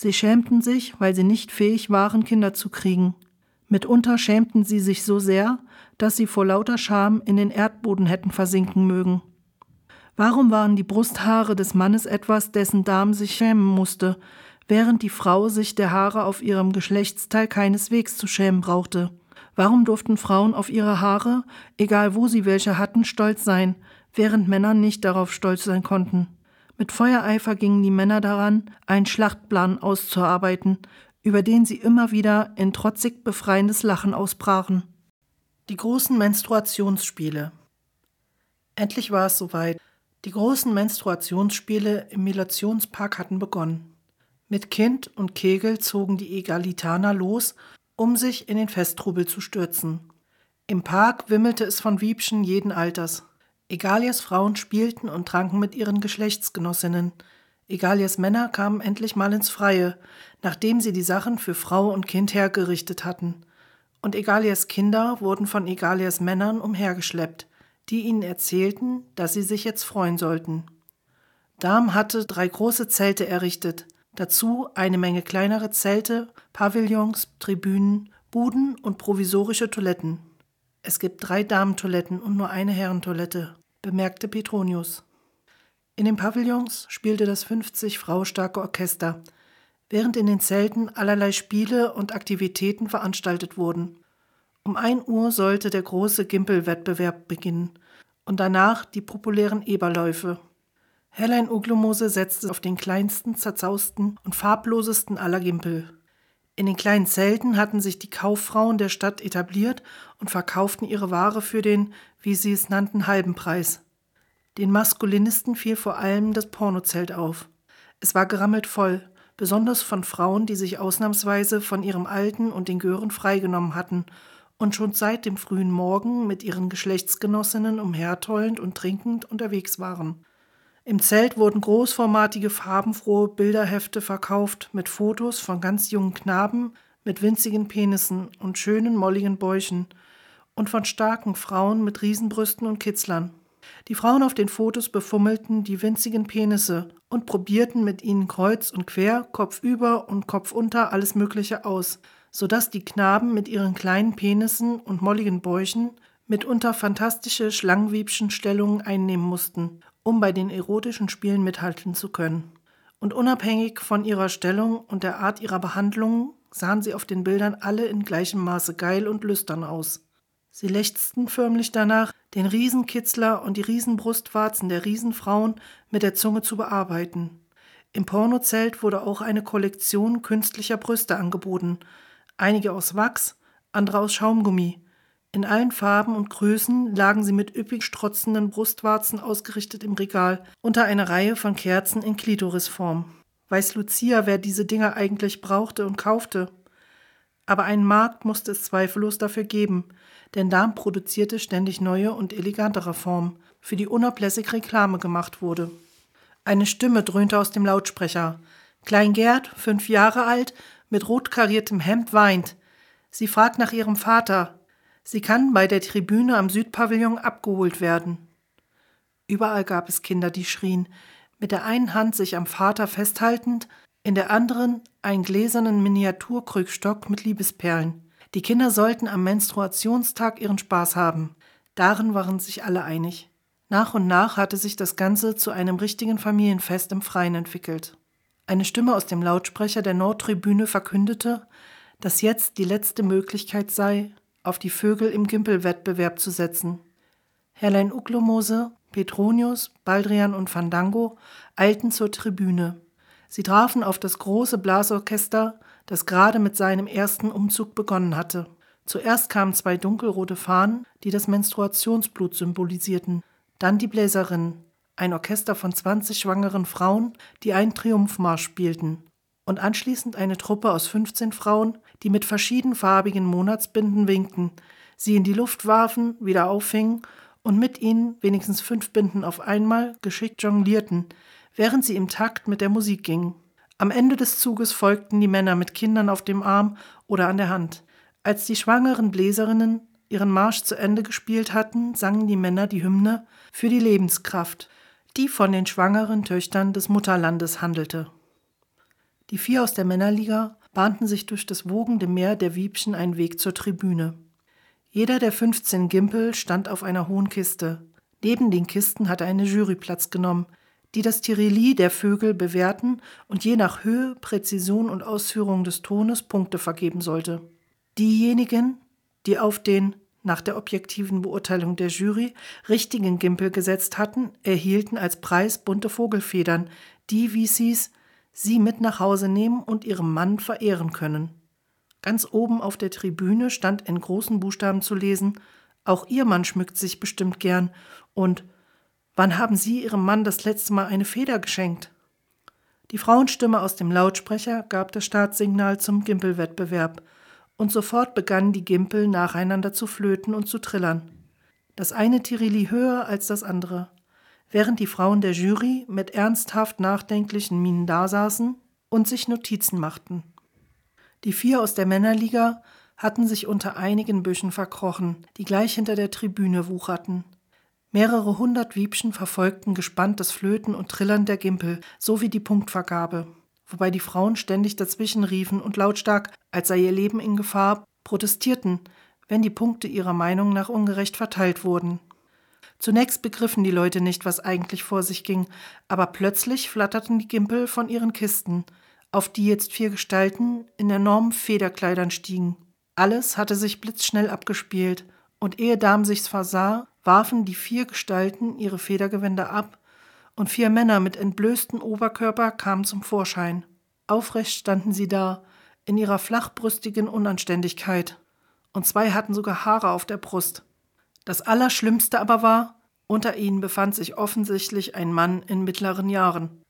Sie schämten sich, weil sie nicht fähig waren, Kinder zu kriegen. Mitunter schämten sie sich so sehr, dass sie vor lauter Scham in den Erdboden hätten versinken mögen. Warum waren die Brusthaare des Mannes etwas, dessen Darm sich schämen musste, während die Frau sich der Haare auf ihrem Geschlechtsteil keineswegs zu schämen brauchte? Warum durften Frauen auf ihre Haare, egal wo sie welche hatten, stolz sein, während Männer nicht darauf stolz sein konnten? Mit Feuereifer gingen die Männer daran, einen Schlachtplan auszuarbeiten, über den sie immer wieder in trotzig befreiendes Lachen ausbrachen. Die großen Menstruationsspiele. Endlich war es soweit. Die großen Menstruationsspiele im Milationspark hatten begonnen. Mit Kind und Kegel zogen die Egalitaner los um sich in den Festtrubel zu stürzen. Im Park wimmelte es von Wiebchen jeden Alters. Egalias Frauen spielten und tranken mit ihren Geschlechtsgenossinnen. Egalias Männer kamen endlich mal ins Freie, nachdem sie die Sachen für Frau und Kind hergerichtet hatten. Und Egalias Kinder wurden von Egalias Männern umhergeschleppt, die ihnen erzählten, dass sie sich jetzt freuen sollten. Dam hatte drei große Zelte errichtet, Dazu eine Menge kleinere Zelte, Pavillons, Tribünen, Buden und provisorische Toiletten. Es gibt drei Damentoiletten und nur eine Herrentoilette, bemerkte Petronius. In den Pavillons spielte das 50 Frau starke Orchester, während in den Zelten allerlei Spiele und Aktivitäten veranstaltet wurden. Um ein Uhr sollte der große Gimpelwettbewerb beginnen und danach die populären Eberläufe. Herrlein Uglumose setzte auf den kleinsten, zerzausten und farblosesten aller Gimpel. In den kleinen Zelten hatten sich die Kauffrauen der Stadt etabliert und verkauften ihre Ware für den, wie sie es nannten, halben Preis. Den Maskulinisten fiel vor allem das Pornozelt auf. Es war gerammelt voll, besonders von Frauen, die sich ausnahmsweise von ihrem Alten und den Gören freigenommen hatten und schon seit dem frühen Morgen mit ihren Geschlechtsgenossinnen umhertollend und trinkend unterwegs waren. Im Zelt wurden großformatige, farbenfrohe Bilderhefte verkauft mit Fotos von ganz jungen Knaben mit winzigen Penissen und schönen, molligen Bäuchen und von starken Frauen mit Riesenbrüsten und Kitzlern. Die Frauen auf den Fotos befummelten die winzigen Penisse und probierten mit ihnen kreuz und quer, kopfüber und kopfunter alles Mögliche aus, so dass die Knaben mit ihren kleinen Penissen und molligen Bäuchen mitunter fantastische Schlangenwiebchenstellungen einnehmen mussten, um bei den erotischen Spielen mithalten zu können. Und unabhängig von ihrer Stellung und der Art ihrer Behandlung sahen sie auf den Bildern alle in gleichem Maße geil und lüstern aus. Sie lechzten förmlich danach, den Riesenkitzler und die Riesenbrustwarzen der Riesenfrauen mit der Zunge zu bearbeiten. Im Pornozelt wurde auch eine Kollektion künstlicher Brüste angeboten, einige aus Wachs, andere aus Schaumgummi. In allen Farben und Größen lagen sie mit üppig strotzenden Brustwarzen ausgerichtet im Regal, unter einer Reihe von Kerzen in Klitorisform. Weiß Lucia, wer diese Dinger eigentlich brauchte und kaufte. Aber einen Markt musste es zweifellos dafür geben, denn Darm produzierte ständig neue und elegantere Formen, für die unablässig Reklame gemacht wurde. Eine Stimme dröhnte aus dem Lautsprecher. Klein Gerd, fünf Jahre alt, mit rot kariertem Hemd, weint. Sie fragt nach ihrem Vater. Sie kann bei der Tribüne am Südpavillon abgeholt werden. Überall gab es Kinder, die schrien, mit der einen Hand sich am Vater festhaltend, in der anderen einen gläsernen Miniaturkrückstock mit Liebesperlen. Die Kinder sollten am Menstruationstag ihren Spaß haben. Darin waren sich alle einig. Nach und nach hatte sich das Ganze zu einem richtigen Familienfest im Freien entwickelt. Eine Stimme aus dem Lautsprecher der Nordtribüne verkündete, dass jetzt die letzte Möglichkeit sei, auf die Vögel im Gimpelwettbewerb zu setzen. Herrlein Uklomose, Petronius, Baldrian und Fandango eilten zur Tribüne. Sie trafen auf das große Blasorchester, das gerade mit seinem ersten Umzug begonnen hatte. Zuerst kamen zwei dunkelrote Fahnen, die das Menstruationsblut symbolisierten, dann die Bläserinnen, ein Orchester von 20 schwangeren Frauen, die einen Triumphmarsch spielten, und anschließend eine Truppe aus 15 Frauen, die mit verschiedenfarbigen Monatsbinden winkten, sie in die Luft warfen, wieder auffingen und mit ihnen wenigstens fünf Binden auf einmal geschickt jonglierten, während sie im Takt mit der Musik gingen. Am Ende des Zuges folgten die Männer mit Kindern auf dem Arm oder an der Hand. Als die schwangeren Bläserinnen ihren Marsch zu Ende gespielt hatten, sangen die Männer die Hymne für die Lebenskraft, die von den schwangeren Töchtern des Mutterlandes handelte. Die vier aus der Männerliga bahnten sich durch das wogende Meer der Wiebchen einen Weg zur Tribüne. Jeder der 15 Gimpel stand auf einer hohen Kiste. Neben den Kisten hatte eine Jury Platz genommen, die das Tirili der Vögel bewerten und je nach Höhe, Präzision und Ausführung des Tones Punkte vergeben sollte. Diejenigen, die auf den nach der objektiven Beurteilung der Jury richtigen Gimpel gesetzt hatten, erhielten als Preis bunte Vogelfedern, die, wie es hieß, sie mit nach Hause nehmen und ihrem Mann verehren können. Ganz oben auf der Tribüne stand in großen Buchstaben zu lesen, auch ihr Mann schmückt sich bestimmt gern und Wann haben Sie Ihrem Mann das letzte Mal eine Feder geschenkt? Die Frauenstimme aus dem Lautsprecher gab das Startsignal zum Gimpelwettbewerb, und sofort begannen die Gimpel nacheinander zu flöten und zu trillern. Das eine Tirili höher als das andere, während die Frauen der Jury mit ernsthaft nachdenklichen Mienen dasaßen und sich Notizen machten. Die vier aus der Männerliga hatten sich unter einigen Büschen verkrochen, die gleich hinter der Tribüne wucherten. Mehrere hundert Wiebchen verfolgten gespannt das Flöten und Trillern der Gimpel sowie die Punktvergabe, wobei die Frauen ständig dazwischen riefen und lautstark, als sei ihr Leben in Gefahr, protestierten, wenn die Punkte ihrer Meinung nach ungerecht verteilt wurden. Zunächst begriffen die Leute nicht, was eigentlich vor sich ging, aber plötzlich flatterten die Gimpel von ihren Kisten, auf die jetzt vier Gestalten in enormen Federkleidern stiegen. Alles hatte sich blitzschnell abgespielt, und ehe Dam sich's versah, warfen die vier Gestalten ihre Federgewänder ab, und vier Männer mit entblößtem Oberkörper kamen zum Vorschein. Aufrecht standen sie da, in ihrer flachbrüstigen Unanständigkeit, und zwei hatten sogar Haare auf der Brust. Das Allerschlimmste aber war, Unter ihnen befand sich offensichtlich ein Mann in mittleren Jahren.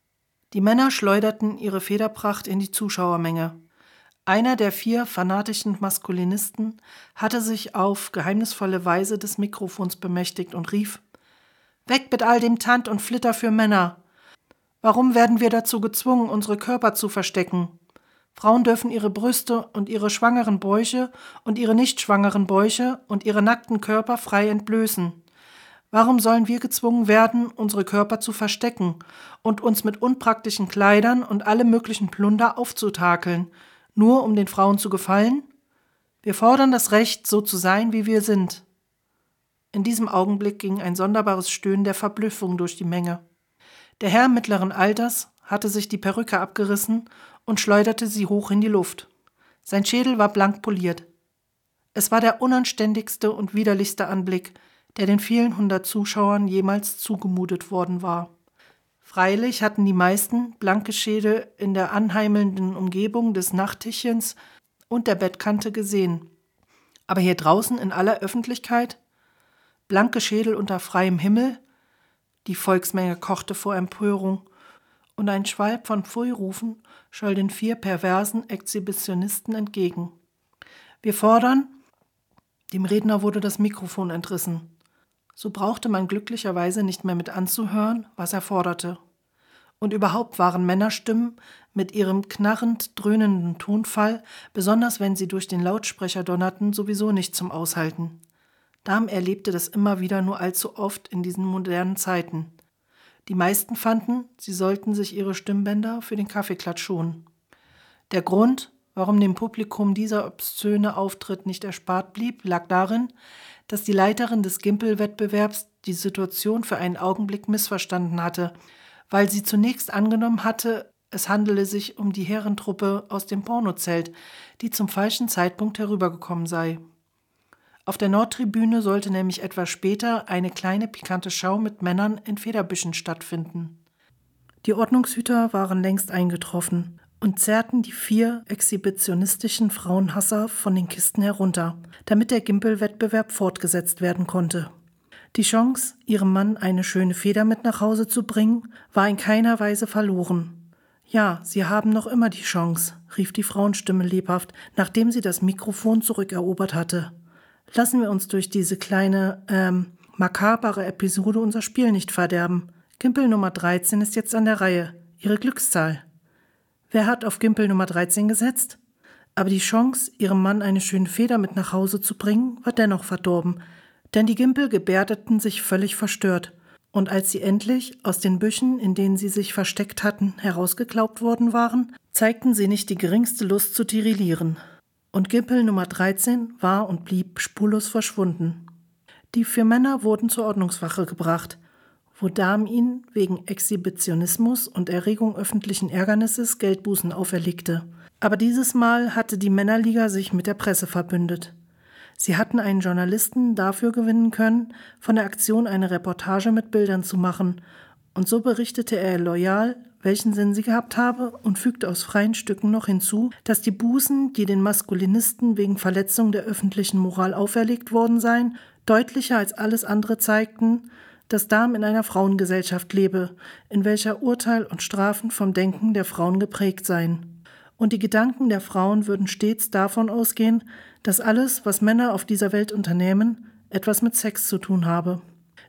Die Männer schleuderten ihre Federpracht in die Zuschauermenge. Einer der vier fanatischen Maskulinisten hatte sich auf geheimnisvolle Weise des Mikrofons bemächtigt und rief Weg mit all dem Tant und Flitter für Männer. Warum werden wir dazu gezwungen, unsere Körper zu verstecken? Frauen dürfen ihre Brüste und ihre schwangeren Bäuche und ihre nicht schwangeren Bäuche und ihre nackten Körper frei entblößen. Warum sollen wir gezwungen werden, unsere Körper zu verstecken und uns mit unpraktischen Kleidern und allem möglichen Plunder aufzutakeln, nur um den Frauen zu gefallen? Wir fordern das Recht, so zu sein, wie wir sind. In diesem Augenblick ging ein sonderbares Stöhnen der Verblüffung durch die Menge. Der Herr mittleren Alters hatte sich die Perücke abgerissen und schleuderte sie hoch in die Luft. Sein Schädel war blank poliert. Es war der unanständigste und widerlichste Anblick, der den vielen hundert Zuschauern jemals zugemutet worden war. Freilich hatten die meisten blanke Schädel in der anheimelnden Umgebung des Nachttischchens und der Bettkante gesehen. Aber hier draußen in aller Öffentlichkeit? Blanke Schädel unter freiem Himmel? Die Volksmenge kochte vor Empörung und ein Schwalb von Pfui-Rufen scholl den vier perversen Exhibitionisten entgegen. Wir fordern, dem Redner wurde das Mikrofon entrissen. So brauchte man glücklicherweise nicht mehr mit anzuhören, was er forderte. Und überhaupt waren Männerstimmen mit ihrem knarrend dröhnenden Tonfall, besonders wenn sie durch den Lautsprecher donnerten, sowieso nicht zum Aushalten. Dam erlebte das immer wieder nur allzu oft in diesen modernen Zeiten. Die meisten fanden, sie sollten sich ihre Stimmbänder für den Kaffeeklatsch schonen. Der Grund, warum dem Publikum dieser obszöne Auftritt nicht erspart blieb, lag darin, dass die Leiterin des Gimpel-Wettbewerbs die Situation für einen Augenblick missverstanden hatte, weil sie zunächst angenommen hatte, es handele sich um die Herrentruppe aus dem Pornozelt, die zum falschen Zeitpunkt herübergekommen sei. Auf der Nordtribüne sollte nämlich etwas später eine kleine pikante Schau mit Männern in Federbüschen stattfinden. Die Ordnungshüter waren längst eingetroffen und zerrten die vier exhibitionistischen Frauenhasser von den Kisten herunter, damit der Gimpelwettbewerb fortgesetzt werden konnte. Die Chance, ihrem Mann eine schöne Feder mit nach Hause zu bringen, war in keiner Weise verloren. Ja, Sie haben noch immer die Chance, rief die Frauenstimme lebhaft, nachdem sie das Mikrofon zurückerobert hatte. Lassen wir uns durch diese kleine, ähm, makabere Episode unser Spiel nicht verderben. Gimpel Nummer 13 ist jetzt an der Reihe. Ihre Glückszahl. Wer hat auf Gimpel Nummer 13 gesetzt? Aber die Chance, ihrem Mann eine schöne Feder mit nach Hause zu bringen, war dennoch verdorben, denn die Gimpel gebärdeten sich völlig verstört. Und als sie endlich aus den Büschen, in denen sie sich versteckt hatten, herausgeklaubt worden waren, zeigten sie nicht die geringste Lust zu tirillieren und Gimpel Nummer 13 war und blieb spurlos verschwunden. Die vier Männer wurden zur Ordnungswache gebracht, wo Dahm ihnen wegen Exhibitionismus und Erregung öffentlichen Ärgernisses Geldbußen auferlegte. Aber dieses Mal hatte die Männerliga sich mit der Presse verbündet. Sie hatten einen Journalisten dafür gewinnen können, von der Aktion eine Reportage mit Bildern zu machen, und so berichtete er loyal, welchen Sinn sie gehabt habe, und fügte aus freien Stücken noch hinzu, dass die Bußen, die den Maskulinisten wegen Verletzung der öffentlichen Moral auferlegt worden seien, deutlicher als alles andere zeigten, dass Darm in einer Frauengesellschaft lebe, in welcher Urteil und Strafen vom Denken der Frauen geprägt seien. Und die Gedanken der Frauen würden stets davon ausgehen, dass alles, was Männer auf dieser Welt unternehmen, etwas mit Sex zu tun habe.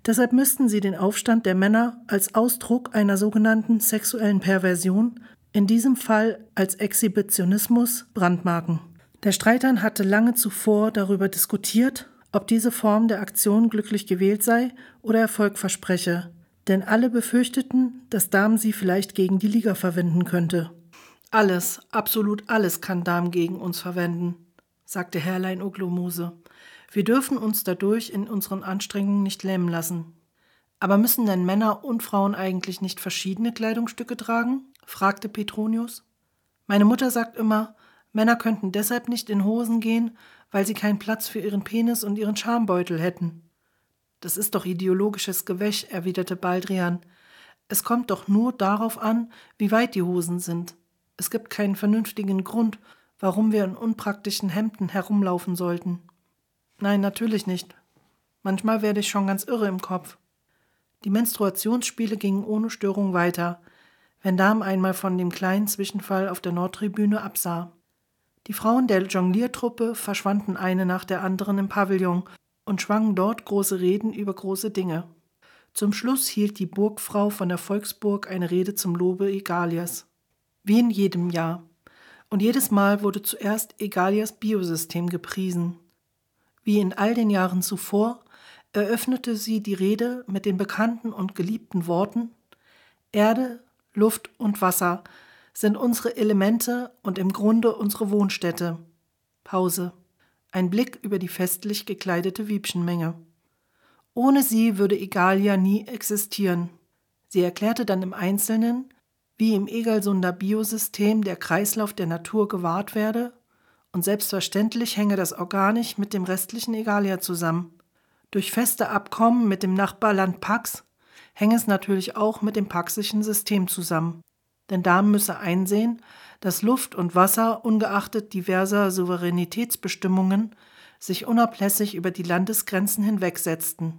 Deshalb müssten sie den Aufstand der Männer als Ausdruck einer sogenannten sexuellen Perversion, in diesem Fall als Exhibitionismus, brandmarken. Der Streitern hatte lange zuvor darüber diskutiert, ob diese Form der Aktion glücklich gewählt sei oder Erfolg verspreche, denn alle befürchteten, dass Damen sie vielleicht gegen die Liga verwenden könnte. Alles, absolut alles kann Damen gegen uns verwenden, sagte Herrlein Oglomose. Wir dürfen uns dadurch in unseren Anstrengungen nicht lähmen lassen. Aber müssen denn Männer und Frauen eigentlich nicht verschiedene Kleidungsstücke tragen? fragte Petronius. Meine Mutter sagt immer, Männer könnten deshalb nicht in Hosen gehen, weil sie keinen Platz für ihren Penis und ihren Schambeutel hätten. Das ist doch ideologisches Gewäsch, erwiderte Baldrian. Es kommt doch nur darauf an, wie weit die Hosen sind. Es gibt keinen vernünftigen Grund, warum wir in unpraktischen Hemden herumlaufen sollten. Nein, natürlich nicht. Manchmal werde ich schon ganz irre im Kopf. Die Menstruationsspiele gingen ohne Störung weiter, wenn Darm einmal von dem kleinen Zwischenfall auf der Nordtribüne absah. Die Frauen der Jongliertruppe verschwanden eine nach der anderen im Pavillon und schwangen dort große Reden über große Dinge. Zum Schluss hielt die Burgfrau von der Volksburg eine Rede zum Lobe Egalias. Wie in jedem Jahr. Und jedes Mal wurde zuerst Egalias Biosystem gepriesen. Wie in all den Jahren zuvor eröffnete sie die Rede mit den bekannten und geliebten Worten Erde, Luft und Wasser sind unsere Elemente und im Grunde unsere Wohnstätte. Pause. Ein Blick über die festlich gekleidete Wiebchenmenge. Ohne sie würde Egalia nie existieren. Sie erklärte dann im Einzelnen, wie im Egalsunder Biosystem der Kreislauf der Natur gewahrt werde, und selbstverständlich hänge das organisch mit dem restlichen Egalia zusammen. Durch feste Abkommen mit dem Nachbarland Pax hänge es natürlich auch mit dem paxischen System zusammen. Denn da müsse einsehen, dass Luft und Wasser ungeachtet diverser Souveränitätsbestimmungen sich unablässig über die Landesgrenzen hinwegsetzten.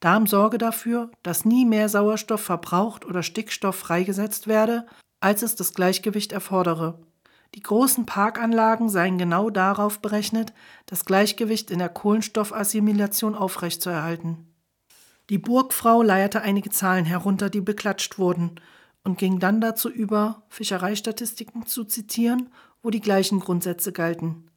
Darm sorge dafür, dass nie mehr Sauerstoff verbraucht oder Stickstoff freigesetzt werde, als es das Gleichgewicht erfordere. Die großen Parkanlagen seien genau darauf berechnet, das Gleichgewicht in der Kohlenstoffassimilation aufrechtzuerhalten. Die Burgfrau leierte einige Zahlen herunter, die beklatscht wurden, und ging dann dazu über, Fischereistatistiken zu zitieren, wo die gleichen Grundsätze galten.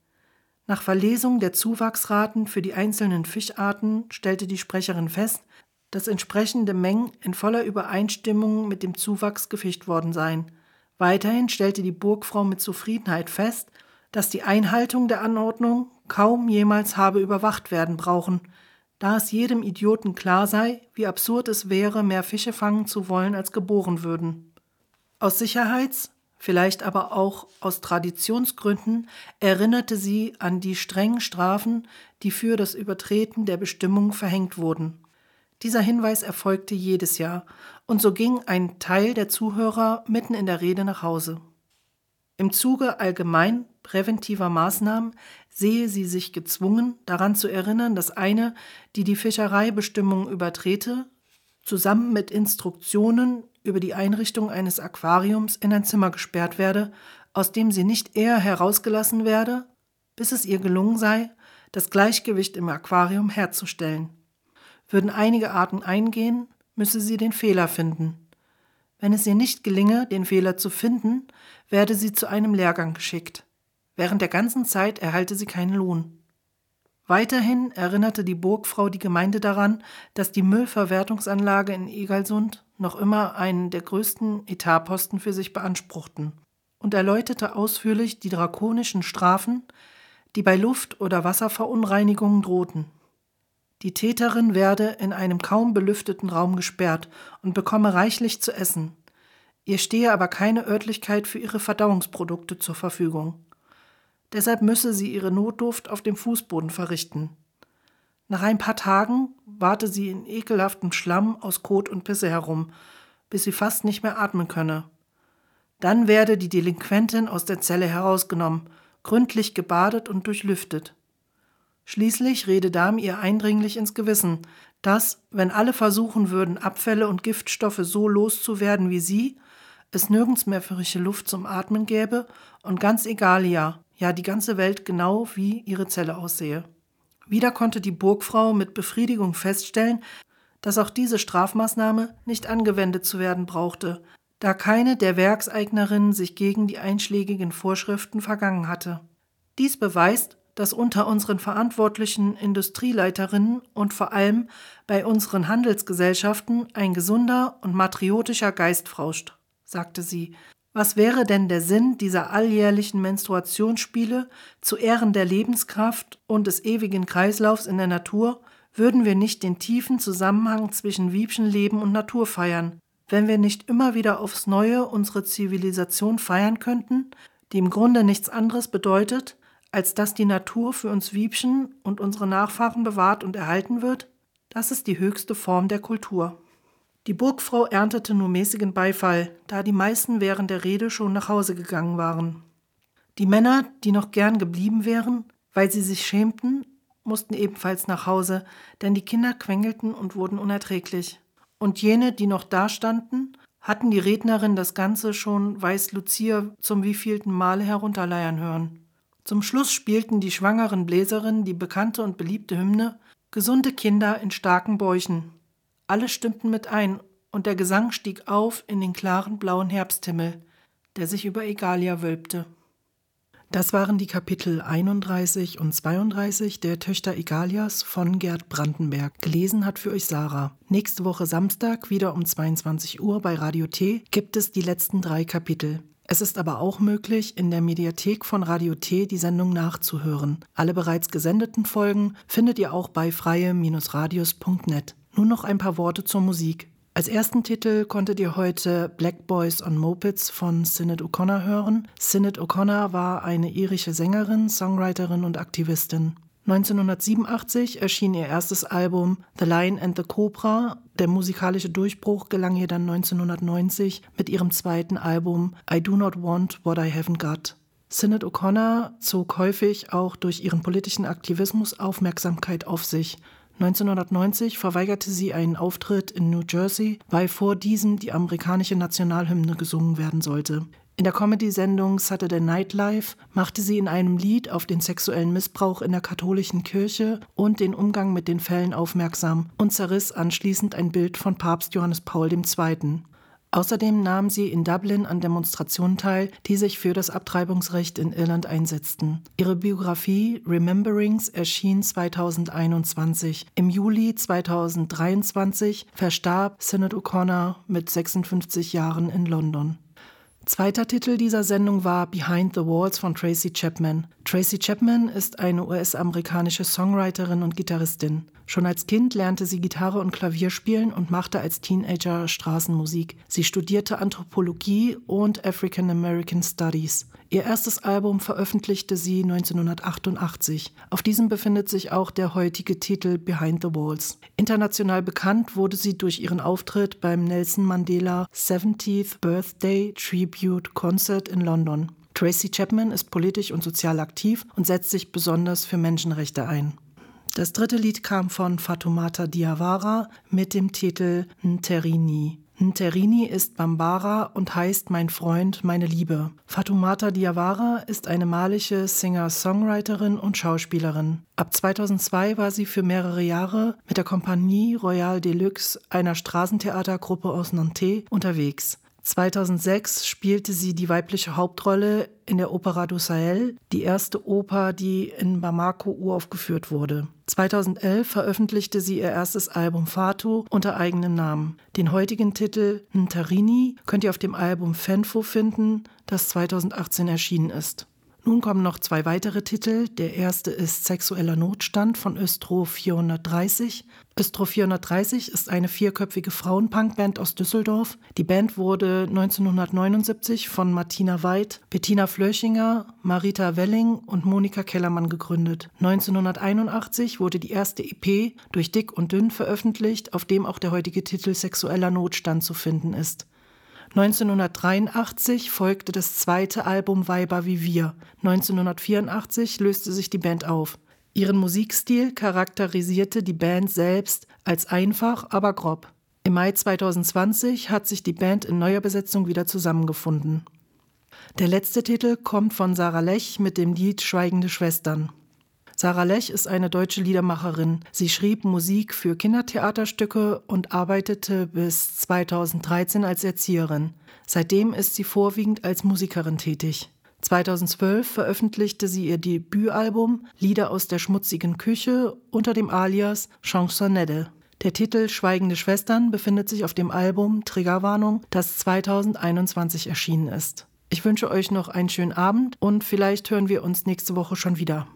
Nach Verlesung der Zuwachsraten für die einzelnen Fischarten stellte die Sprecherin fest, dass entsprechende Mengen in voller Übereinstimmung mit dem Zuwachs gefischt worden seien. Weiterhin stellte die Burgfrau mit Zufriedenheit fest, dass die Einhaltung der Anordnung kaum jemals habe überwacht werden brauchen, da es jedem Idioten klar sei, wie absurd es wäre, mehr Fische fangen zu wollen, als geboren würden. Aus Sicherheits-, vielleicht aber auch aus Traditionsgründen erinnerte sie an die strengen Strafen, die für das Übertreten der Bestimmung verhängt wurden. Dieser Hinweis erfolgte jedes Jahr, und so ging ein Teil der Zuhörer mitten in der Rede nach Hause. Im Zuge allgemein präventiver Maßnahmen sehe sie sich gezwungen, daran zu erinnern, dass eine, die die Fischereibestimmungen übertrete, zusammen mit Instruktionen über die Einrichtung eines Aquariums in ein Zimmer gesperrt werde, aus dem sie nicht eher herausgelassen werde, bis es ihr gelungen sei, das Gleichgewicht im Aquarium herzustellen. Würden einige Arten eingehen, müsse sie den Fehler finden. Wenn es ihr nicht gelinge, den Fehler zu finden, werde sie zu einem Lehrgang geschickt. Während der ganzen Zeit erhalte sie keinen Lohn. Weiterhin erinnerte die Burgfrau die Gemeinde daran, dass die Müllverwertungsanlage in Egalsund noch immer einen der größten Etatposten für sich beanspruchten und erläuterte ausführlich die drakonischen Strafen, die bei Luft- oder Wasserverunreinigungen drohten. Die Täterin werde in einem kaum belüfteten Raum gesperrt und bekomme reichlich zu essen. Ihr stehe aber keine Örtlichkeit für ihre Verdauungsprodukte zur Verfügung. Deshalb müsse sie ihre Notduft auf dem Fußboden verrichten. Nach ein paar Tagen warte sie in ekelhaftem Schlamm aus Kot und Pisse herum, bis sie fast nicht mehr atmen könne. Dann werde die Delinquentin aus der Zelle herausgenommen, gründlich gebadet und durchlüftet. Schließlich rede Darm ihr eindringlich ins Gewissen, dass, wenn alle versuchen würden, Abfälle und Giftstoffe so loszuwerden wie sie, es nirgends mehr frische Luft zum Atmen gäbe und ganz egal ja, ja die ganze Welt genau wie ihre Zelle aussehe. Wieder konnte die Burgfrau mit Befriedigung feststellen, dass auch diese Strafmaßnahme nicht angewendet zu werden brauchte, da keine der Werkseignerinnen sich gegen die einschlägigen Vorschriften vergangen hatte. Dies beweist, dass unter unseren verantwortlichen Industrieleiterinnen und vor allem bei unseren Handelsgesellschaften ein gesunder und matriotischer Geist frauscht, sagte sie. Was wäre denn der Sinn dieser alljährlichen Menstruationsspiele zu Ehren der Lebenskraft und des ewigen Kreislaufs in der Natur, würden wir nicht den tiefen Zusammenhang zwischen Wiebchenleben und Natur feiern, wenn wir nicht immer wieder aufs Neue unsere Zivilisation feiern könnten, die im Grunde nichts anderes bedeutet, als dass die Natur für uns Wiebchen und unsere Nachfahren bewahrt und erhalten wird? Das ist die höchste Form der Kultur. Die Burgfrau erntete nur mäßigen Beifall, da die meisten während der Rede schon nach Hause gegangen waren. Die Männer, die noch gern geblieben wären, weil sie sich schämten, mussten ebenfalls nach Hause, denn die Kinder quengelten und wurden unerträglich. Und jene, die noch dastanden, hatten die Rednerin das Ganze schon weiß Lucia zum wievielten Male herunterleiern hören. Zum Schluss spielten die schwangeren Bläserinnen die bekannte und beliebte Hymne Gesunde Kinder in starken Bäuchen. Alle stimmten mit ein, und der Gesang stieg auf in den klaren blauen Herbsthimmel, der sich über Egalia wölbte. Das waren die Kapitel 31 und 32 der Töchter Egalias von Gerd Brandenberg. Gelesen hat für euch Sarah. Nächste Woche Samstag, wieder um 22 Uhr bei Radio T, gibt es die letzten drei Kapitel. Es ist aber auch möglich, in der Mediathek von Radio T die Sendung nachzuhören. Alle bereits gesendeten Folgen findet ihr auch bei freie-radios.net. Nun noch ein paar Worte zur Musik. Als ersten Titel konntet ihr heute Black Boys on Mopeds von Sinead O'Connor hören. Sinead O'Connor war eine irische Sängerin, Songwriterin und Aktivistin. 1987 erschien ihr erstes Album The Lion and the Cobra. Der musikalische Durchbruch gelang ihr dann 1990 mit ihrem zweiten Album I Do Not Want What I Haven't Got. Sinead O'Connor zog häufig auch durch ihren politischen Aktivismus Aufmerksamkeit auf sich. 1990 verweigerte sie einen Auftritt in New Jersey, weil vor diesem die amerikanische Nationalhymne gesungen werden sollte. In der Comedy-Sendung Saturday Night Live machte sie in einem Lied auf den sexuellen Missbrauch in der katholischen Kirche und den Umgang mit den Fällen aufmerksam und zerriss anschließend ein Bild von Papst Johannes Paul II. Außerdem nahm sie in Dublin an Demonstrationen teil, die sich für das Abtreibungsrecht in Irland einsetzten. Ihre Biografie Rememberings erschien 2021. Im Juli 2023 verstarb Sinead O'Connor mit 56 Jahren in London. Zweiter Titel dieser Sendung war Behind the Walls von Tracy Chapman. Tracy Chapman ist eine US-amerikanische Songwriterin und Gitarristin. Schon als Kind lernte sie Gitarre und Klavier spielen und machte als Teenager Straßenmusik. Sie studierte Anthropologie und African American Studies. Ihr erstes Album veröffentlichte sie 1988. Auf diesem befindet sich auch der heutige Titel Behind the Walls. International bekannt wurde sie durch ihren Auftritt beim Nelson Mandela 70th Birthday Tribute Concert in London. Tracy Chapman ist politisch und sozial aktiv und setzt sich besonders für Menschenrechte ein. Das dritte Lied kam von Fatoumata Diawara mit dem Titel Nterini. Nterini ist Bambara und heißt Mein Freund, meine Liebe. Fatoumata Diawara ist eine malische Singer-Songwriterin und Schauspielerin. Ab 2002 war sie für mehrere Jahre mit der Compagnie Royale Deluxe, einer Straßentheatergruppe aus Nantes, unterwegs. 2006 spielte sie die weibliche Hauptrolle in der Opera du Sahel, die erste Oper, die in Bamako uraufgeführt wurde. 2011 veröffentlichte sie ihr erstes Album Fatu unter eigenem Namen. Den heutigen Titel Ntarini könnt ihr auf dem Album Fenfo finden, das 2018 erschienen ist. Nun kommen noch zwei weitere Titel. Der erste ist Sexueller Notstand von Östro 430. Östro 430 ist eine vierköpfige Frauenpunkband aus Düsseldorf. Die Band wurde 1979 von Martina Weid, Bettina Flöchinger, Marita Welling und Monika Kellermann gegründet. 1981 wurde die erste EP durch Dick und Dünn veröffentlicht, auf dem auch der heutige Titel Sexueller Notstand zu finden ist. 1983 folgte das zweite Album Weiber wie wir. 1984 löste sich die Band auf. Ihren Musikstil charakterisierte die Band selbst als einfach, aber grob. Im Mai 2020 hat sich die Band in neuer Besetzung wieder zusammengefunden. Der letzte Titel kommt von Sarah Lech mit dem Lied Schweigende Schwestern. Sarah Lech ist eine deutsche Liedermacherin. Sie schrieb Musik für Kindertheaterstücke und arbeitete bis 2013 als Erzieherin. Seitdem ist sie vorwiegend als Musikerin tätig. 2012 veröffentlichte sie ihr Debütalbum Lieder aus der schmutzigen Küche unter dem Alias Chansonnette. Der Titel Schweigende Schwestern befindet sich auf dem Album Triggerwarnung, das 2021 erschienen ist. Ich wünsche euch noch einen schönen Abend und vielleicht hören wir uns nächste Woche schon wieder.